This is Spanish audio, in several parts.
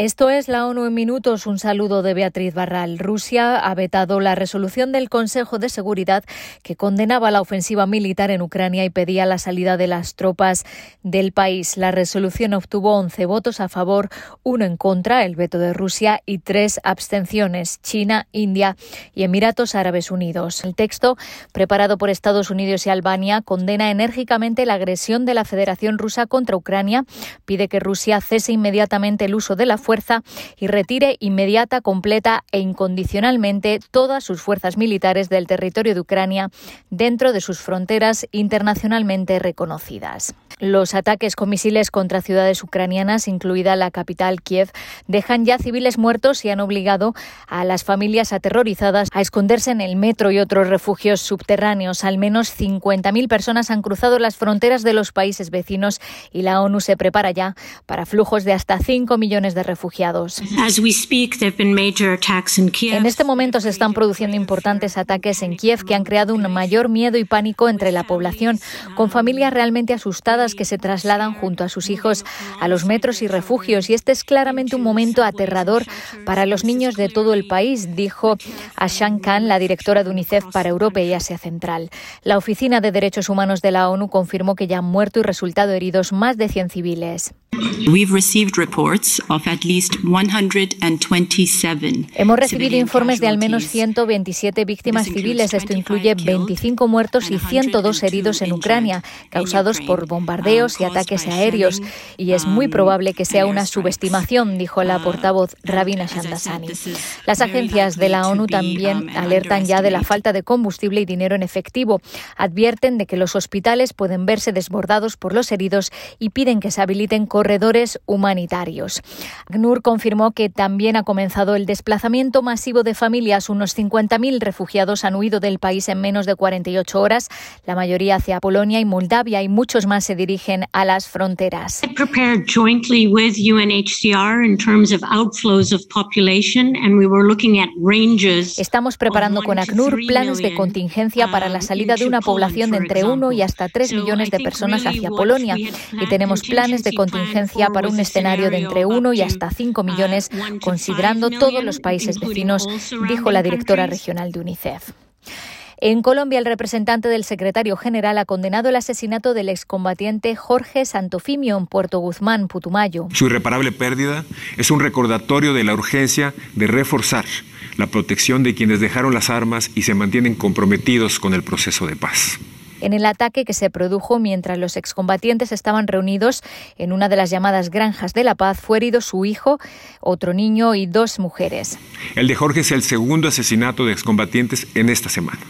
Esto es la ONU en minutos. Un saludo de Beatriz Barral. Rusia ha vetado la resolución del Consejo de Seguridad que condenaba la ofensiva militar en Ucrania y pedía la salida de las tropas del país. La resolución obtuvo 11 votos a favor, uno en contra, el veto de Rusia, y tres abstenciones, China, India y Emiratos Árabes Unidos. El texto, preparado por Estados Unidos y Albania, condena enérgicamente la agresión de la Federación Rusa contra Ucrania, pide que Rusia cese inmediatamente el uso de la fuerza y retire inmediata, completa e incondicionalmente todas sus fuerzas militares del territorio de Ucrania dentro de sus fronteras internacionalmente reconocidas. Los ataques con misiles contra ciudades ucranianas, incluida la capital Kiev, dejan ya civiles muertos y han obligado a las familias aterrorizadas a esconderse en el metro y otros refugios subterráneos. Al menos 50.000 personas han cruzado las fronteras de los países vecinos y la ONU se prepara ya para flujos de hasta 5 millones de refugiados. En este momento se están produciendo importantes ataques en Kiev que han creado un mayor miedo y pánico entre la población, con familias realmente asustadas que se trasladan junto a sus hijos a los metros y refugios. Y este es claramente un momento aterrador para los niños de todo el país, dijo Ashan Khan, la directora de UNICEF para Europa y Asia Central. La Oficina de Derechos Humanos de la ONU confirmó que ya han muerto y resultado heridos más de 100 civiles. Hemos recibido informes de al menos 127 víctimas civiles. Esto incluye 25 muertos y 102 heridos en Ucrania, causados por bombardeos y ataques aéreos. Y es muy probable que sea una subestimación, dijo la portavoz Rabina Shandasani. Las agencias de la ONU también alertan ya de la falta de combustible y dinero en efectivo. Advierten de que los hospitales pueden verse desbordados por los heridos y piden que se habiliten corredores humanitarios. ACNUR confirmó que también ha comenzado el desplazamiento masivo de familias. Unos 50.000 refugiados han huido del país en menos de 48 horas, la mayoría hacia Polonia y Moldavia y muchos más se dirigen a las fronteras. Estamos preparando con ACNUR planes de contingencia para la salida de una población de entre 1 y hasta 3 millones de personas hacia Polonia y tenemos planes de contingencia para un escenario de entre 1 y hasta 5 millones, considerando todos los países vecinos, dijo la directora regional de UNICEF. En Colombia, el representante del secretario general ha condenado el asesinato del excombatiente Jorge Santofimio en Puerto Guzmán, Putumayo. Su irreparable pérdida es un recordatorio de la urgencia de reforzar la protección de quienes dejaron las armas y se mantienen comprometidos con el proceso de paz en el ataque que se produjo mientras los excombatientes estaban reunidos en una de las llamadas granjas de la paz. Fue herido su hijo, otro niño y dos mujeres. El de Jorge es el segundo asesinato de excombatientes en esta semana.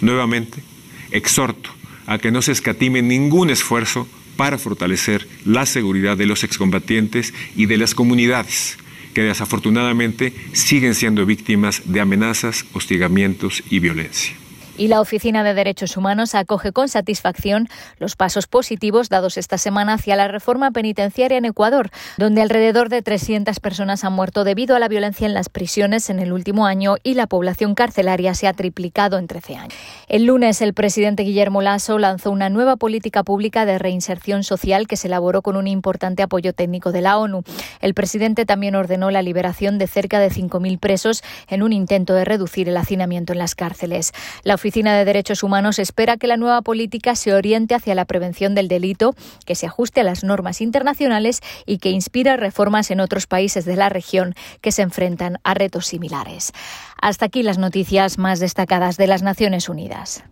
Nuevamente, exhorto a que no se escatime ningún esfuerzo para fortalecer la seguridad de los excombatientes y de las comunidades que desafortunadamente siguen siendo víctimas de amenazas, hostigamientos y violencia y la Oficina de Derechos Humanos acoge con satisfacción los pasos positivos dados esta semana hacia la reforma penitenciaria en Ecuador, donde alrededor de 300 personas han muerto debido a la violencia en las prisiones en el último año y la población carcelaria se ha triplicado en 13 años. El lunes, el presidente Guillermo Lasso lanzó una nueva política pública de reinserción social que se elaboró con un importante apoyo técnico de la ONU. El presidente también ordenó la liberación de cerca de 5.000 presos en un intento de reducir el hacinamiento en las cárceles. La Oficina de Derechos Humanos espera que la nueva política se oriente hacia la prevención del delito, que se ajuste a las normas internacionales y que inspire reformas en otros países de la región que se enfrentan a retos similares. Hasta aquí las noticias más destacadas de las Naciones Unidas.